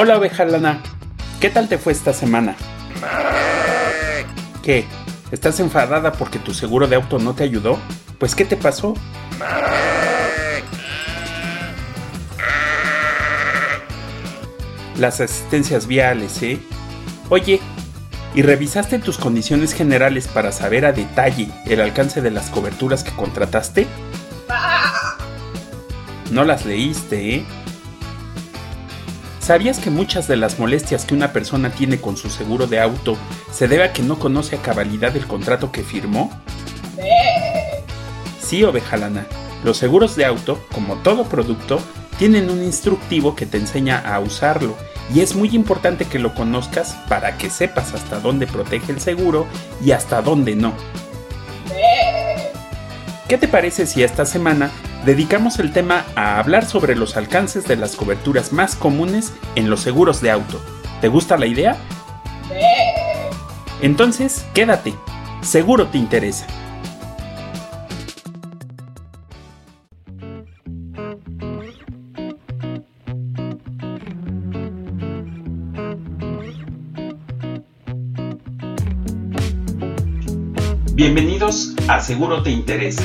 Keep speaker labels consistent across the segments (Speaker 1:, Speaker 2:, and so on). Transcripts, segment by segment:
Speaker 1: Hola oveja lana, ¿qué tal te fue esta semana? ¿Qué? ¿Estás enfadada porque tu seguro de auto no te ayudó? Pues ¿qué te pasó? Las asistencias viales, ¿eh? Oye, ¿y revisaste tus condiciones generales para saber a detalle el alcance de las coberturas que contrataste? No las leíste, ¿eh? ¿Sabías que muchas de las molestias que una persona tiene con su seguro de auto se debe a que no conoce a cabalidad el contrato que firmó? Sí, ovejalana. Los seguros de auto, como todo producto, tienen un instructivo que te enseña a usarlo y es muy importante que lo conozcas para que sepas hasta dónde protege el seguro y hasta dónde no. ¿Qué te parece si esta semana dedicamos el tema a hablar sobre los alcances de las coberturas más comunes en los seguros de auto. ¿Te gusta la idea? Entonces, quédate, seguro te interesa. Bienvenidos a Seguro Te Interesa,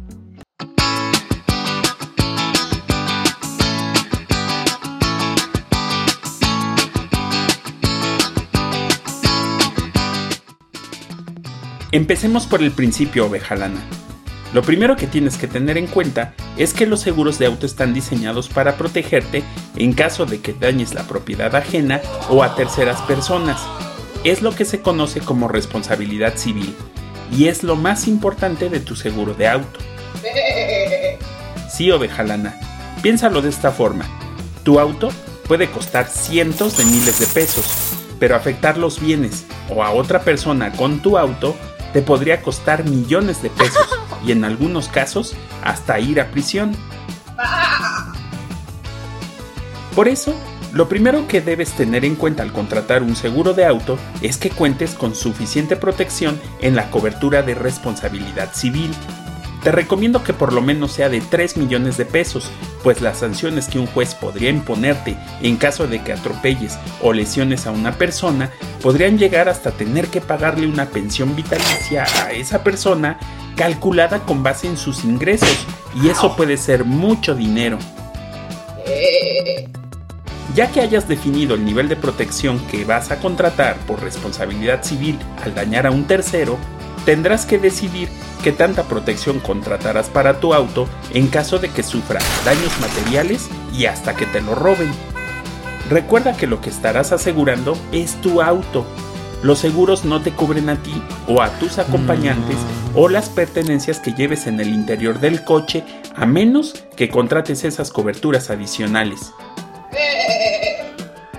Speaker 1: Empecemos por el principio, oveja lana. Lo primero que tienes que tener en cuenta es que los seguros de auto están diseñados para protegerte en caso de que dañes la propiedad ajena o a terceras personas. Es lo que se conoce como responsabilidad civil y es lo más importante de tu seguro de auto. Sí, oveja lana, piénsalo de esta forma. Tu auto puede costar cientos de miles de pesos, pero afectar los bienes o a otra persona con tu auto te podría costar millones de pesos y en algunos casos hasta ir a prisión. Por eso, lo primero que debes tener en cuenta al contratar un seguro de auto es que cuentes con suficiente protección en la cobertura de responsabilidad civil te recomiendo que por lo menos sea de 3 millones de pesos, pues las sanciones que un juez podría imponerte en caso de que atropelles o lesiones a una persona podrían llegar hasta tener que pagarle una pensión vitalicia a esa persona calculada con base en sus ingresos, y eso puede ser mucho dinero. Ya que hayas definido el nivel de protección que vas a contratar por responsabilidad civil al dañar a un tercero, tendrás que decidir qué tanta protección contratarás para tu auto en caso de que sufra daños materiales y hasta que te lo roben. Recuerda que lo que estarás asegurando es tu auto. Los seguros no te cubren a ti o a tus acompañantes mm. o las pertenencias que lleves en el interior del coche a menos que contrates esas coberturas adicionales.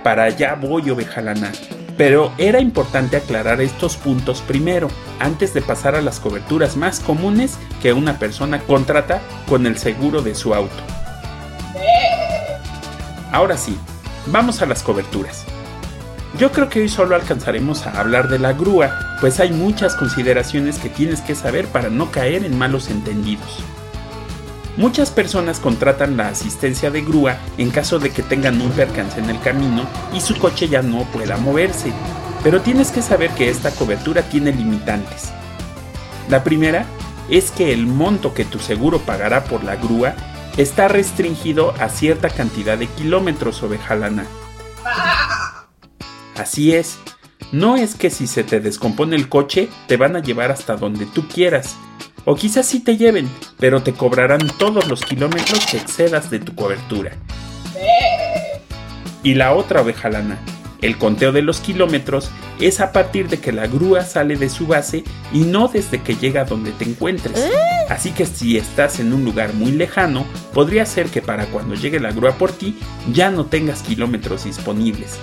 Speaker 1: Para allá voy, oveja lana. Pero era importante aclarar estos puntos primero, antes de pasar a las coberturas más comunes que una persona contrata con el seguro de su auto. Ahora sí, vamos a las coberturas. Yo creo que hoy solo alcanzaremos a hablar de la grúa, pues hay muchas consideraciones que tienes que saber para no caer en malos entendidos. Muchas personas contratan la asistencia de grúa en caso de que tengan un percance en el camino y su coche ya no pueda moverse, pero tienes que saber que esta cobertura tiene limitantes. La primera es que el monto que tu seguro pagará por la grúa está restringido a cierta cantidad de kilómetros ovejalana. Así es, no es que si se te descompone el coche te van a llevar hasta donde tú quieras, o quizás sí te lleven, pero te cobrarán todos los kilómetros que excedas de tu cobertura. Y la otra oveja lana. El conteo de los kilómetros es a partir de que la grúa sale de su base y no desde que llega donde te encuentres. Así que si estás en un lugar muy lejano, podría ser que para cuando llegue la grúa por ti ya no tengas kilómetros disponibles.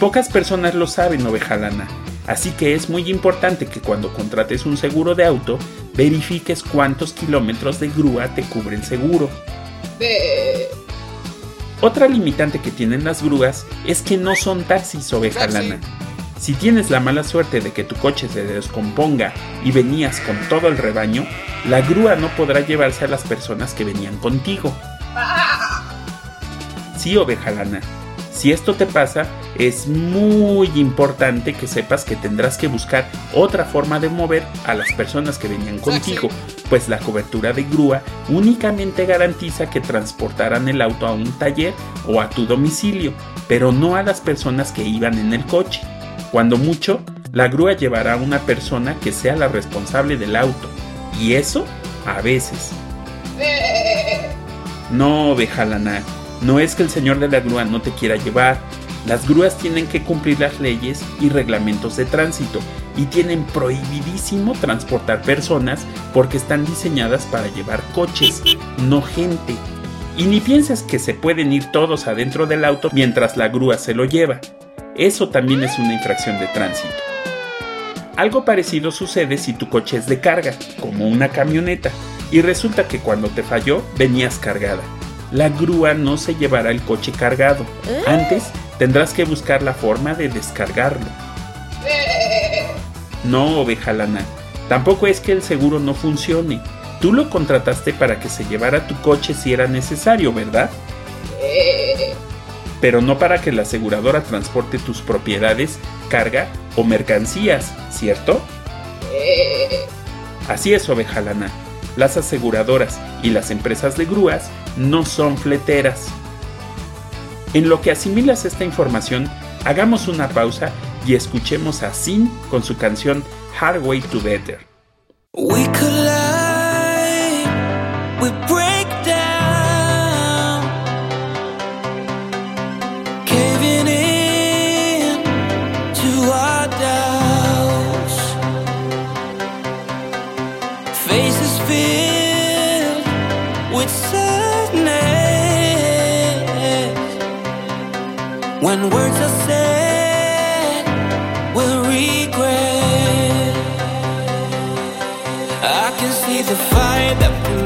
Speaker 1: Pocas personas lo saben, oveja lana, así que es muy importante que cuando contrates un seguro de auto, verifiques cuántos kilómetros de grúa te cubre el seguro. Otra limitante que tienen las grúas es que no son taxis oveja lana. Si tienes la mala suerte de que tu coche se descomponga y venías con todo el rebaño, la grúa no podrá llevarse a las personas que venían contigo. Sí, oveja lana. Si esto te pasa, es muy importante que sepas que tendrás que buscar otra forma de mover a las personas que venían contigo, pues la cobertura de grúa únicamente garantiza que transportarán el auto a un taller o a tu domicilio, pero no a las personas que iban en el coche. Cuando mucho, la grúa llevará a una persona que sea la responsable del auto, y eso a veces. No, Bejalana, no es que el señor de la grúa no te quiera llevar, las grúas tienen que cumplir las leyes y reglamentos de tránsito y tienen prohibidísimo transportar personas porque están diseñadas para llevar coches, no gente. Y ni pienses que se pueden ir todos adentro del auto mientras la grúa se lo lleva. Eso también es una infracción de tránsito. Algo parecido sucede si tu coche es de carga, como una camioneta, y resulta que cuando te falló venías cargada. La grúa no se llevará el coche cargado. ¿Eh? Antes Tendrás que buscar la forma de descargarlo. No, oveja lana. Tampoco es que el seguro no funcione. Tú lo contrataste para que se llevara tu coche si era necesario, ¿verdad? Pero no para que la aseguradora transporte tus propiedades, carga o mercancías, ¿cierto? Así es, oveja lana. Las aseguradoras y las empresas de grúas no son fleteras. En lo que asimilas esta información, hagamos una pausa y escuchemos a Sin con su canción Hard Way to Better. When words are said, we'll regret. I can see the fire that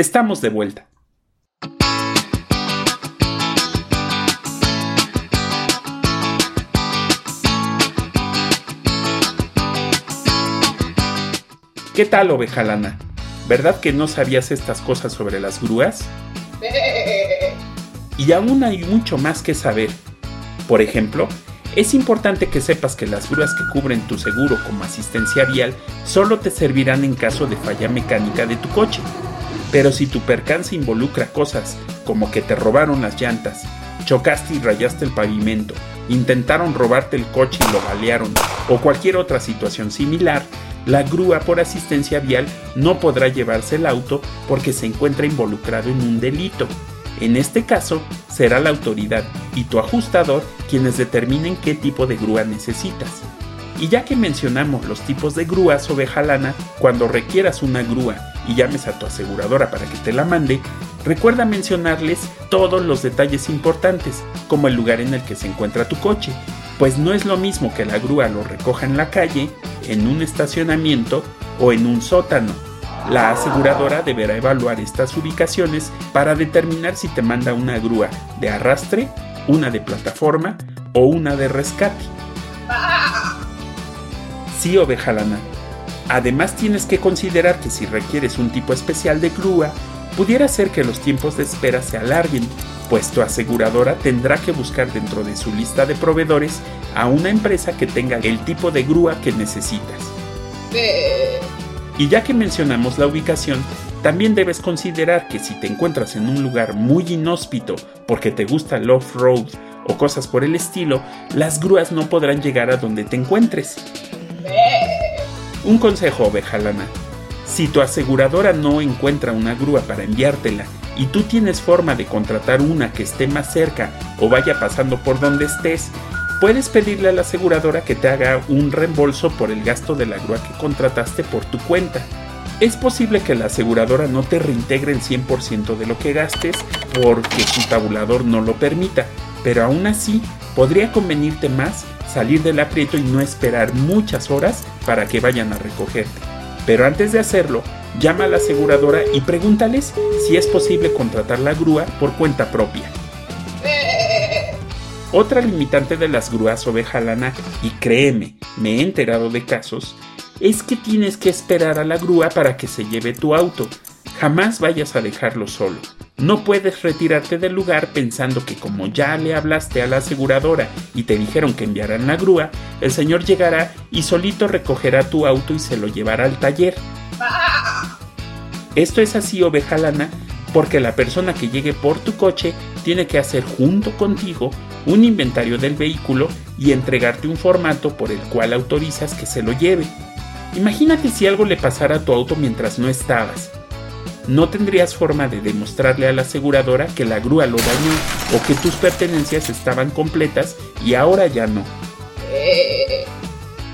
Speaker 1: Estamos de vuelta. ¿Qué tal, oveja lana? ¿Verdad que no sabías estas cosas sobre las grúas? Y aún hay mucho más que saber. Por ejemplo, es importante que sepas que las grúas que cubren tu seguro como asistencia vial solo te servirán en caso de falla mecánica de tu coche. Pero si tu percance involucra cosas como que te robaron las llantas, chocaste y rayaste el pavimento, intentaron robarte el coche y lo balearon, o cualquier otra situación similar, la grúa por asistencia vial no podrá llevarse el auto porque se encuentra involucrado en un delito. En este caso, será la autoridad y tu ajustador quienes determinen qué tipo de grúa necesitas. Y ya que mencionamos los tipos de grúas lana, cuando requieras una grúa y llames a tu aseguradora para que te la mande, recuerda mencionarles todos los detalles importantes, como el lugar en el que se encuentra tu coche, pues no es lo mismo que la grúa lo recoja en la calle, en un estacionamiento o en un sótano. La aseguradora deberá evaluar estas ubicaciones para determinar si te manda una grúa de arrastre, una de plataforma o una de rescate. Sí, oveja lana. Además tienes que considerar que si requieres un tipo especial de grúa, pudiera ser que los tiempos de espera se alarguen pues tu aseguradora tendrá que buscar dentro de su lista de proveedores a una empresa que tenga el tipo de grúa que necesitas. Y ya que mencionamos la ubicación, también debes considerar que si te encuentras en un lugar muy inhóspito porque te gusta el off-road o cosas por el estilo, las grúas no podrán llegar a donde te encuentres. Un consejo, oveja lana. Si tu aseguradora no encuentra una grúa para enviártela y tú tienes forma de contratar una que esté más cerca o vaya pasando por donde estés, puedes pedirle a la aseguradora que te haga un reembolso por el gasto de la grúa que contrataste por tu cuenta. Es posible que la aseguradora no te reintegre el 100% de lo que gastes porque su tabulador no lo permita, pero aún así podría convenirte más salir del aprieto y no esperar muchas horas para que vayan a recogerte. Pero antes de hacerlo, llama a la aseguradora y pregúntales si es posible contratar la grúa por cuenta propia. Otra limitante de las grúas oveja lana, y créeme, me he enterado de casos, es que tienes que esperar a la grúa para que se lleve tu auto. Jamás vayas a dejarlo solo. No puedes retirarte del lugar pensando que como ya le hablaste a la aseguradora y te dijeron que enviaran la grúa, el señor llegará y solito recogerá tu auto y se lo llevará al taller. Esto es así, oveja lana, porque la persona que llegue por tu coche tiene que hacer junto contigo un inventario del vehículo y entregarte un formato por el cual autorizas que se lo lleve. Imagínate si algo le pasara a tu auto mientras no estabas. No tendrías forma de demostrarle a la aseguradora que la grúa lo dañó o que tus pertenencias estaban completas y ahora ya no.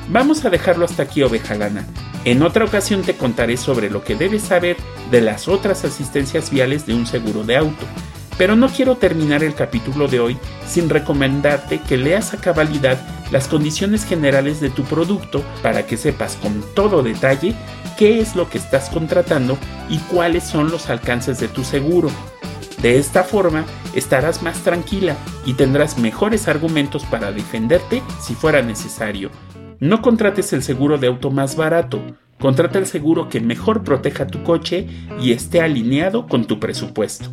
Speaker 1: Vamos a dejarlo hasta aquí, oveja lana. En otra ocasión te contaré sobre lo que debes saber de las otras asistencias viales de un seguro de auto. Pero no quiero terminar el capítulo de hoy sin recomendarte que leas a cabalidad las condiciones generales de tu producto para que sepas con todo detalle qué es lo que estás contratando y cuáles son los alcances de tu seguro. De esta forma estarás más tranquila y tendrás mejores argumentos para defenderte si fuera necesario no contrates el seguro de auto más barato, contrata el seguro que mejor proteja tu coche y esté alineado con tu presupuesto.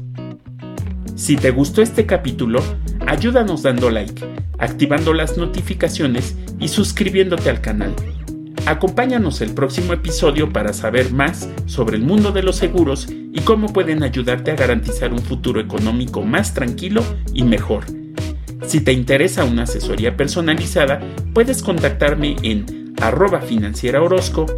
Speaker 1: Si te gustó este capítulo, ayúdanos dando like, activando las notificaciones y suscribiéndote al canal. Acompáñanos el próximo episodio para saber más sobre el mundo de los seguros y cómo pueden ayudarte a garantizar un futuro económico más tranquilo y mejor. Si te interesa una asesoría personalizada, puedes contactarme en arroba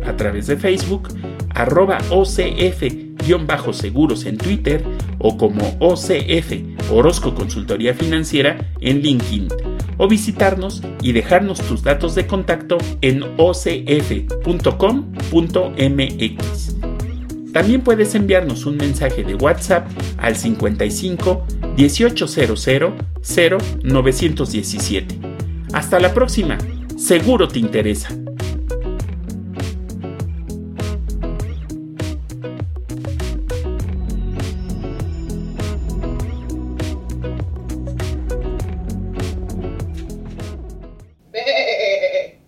Speaker 1: a través de Facebook, arroba OCF-seguros en Twitter o como OCF Orozco Consultoría Financiera en LinkedIn o visitarnos y dejarnos tus datos de contacto en ocf.com.mx. También puedes enviarnos un mensaje de WhatsApp al 55 1800 0917. Hasta la próxima, seguro te interesa.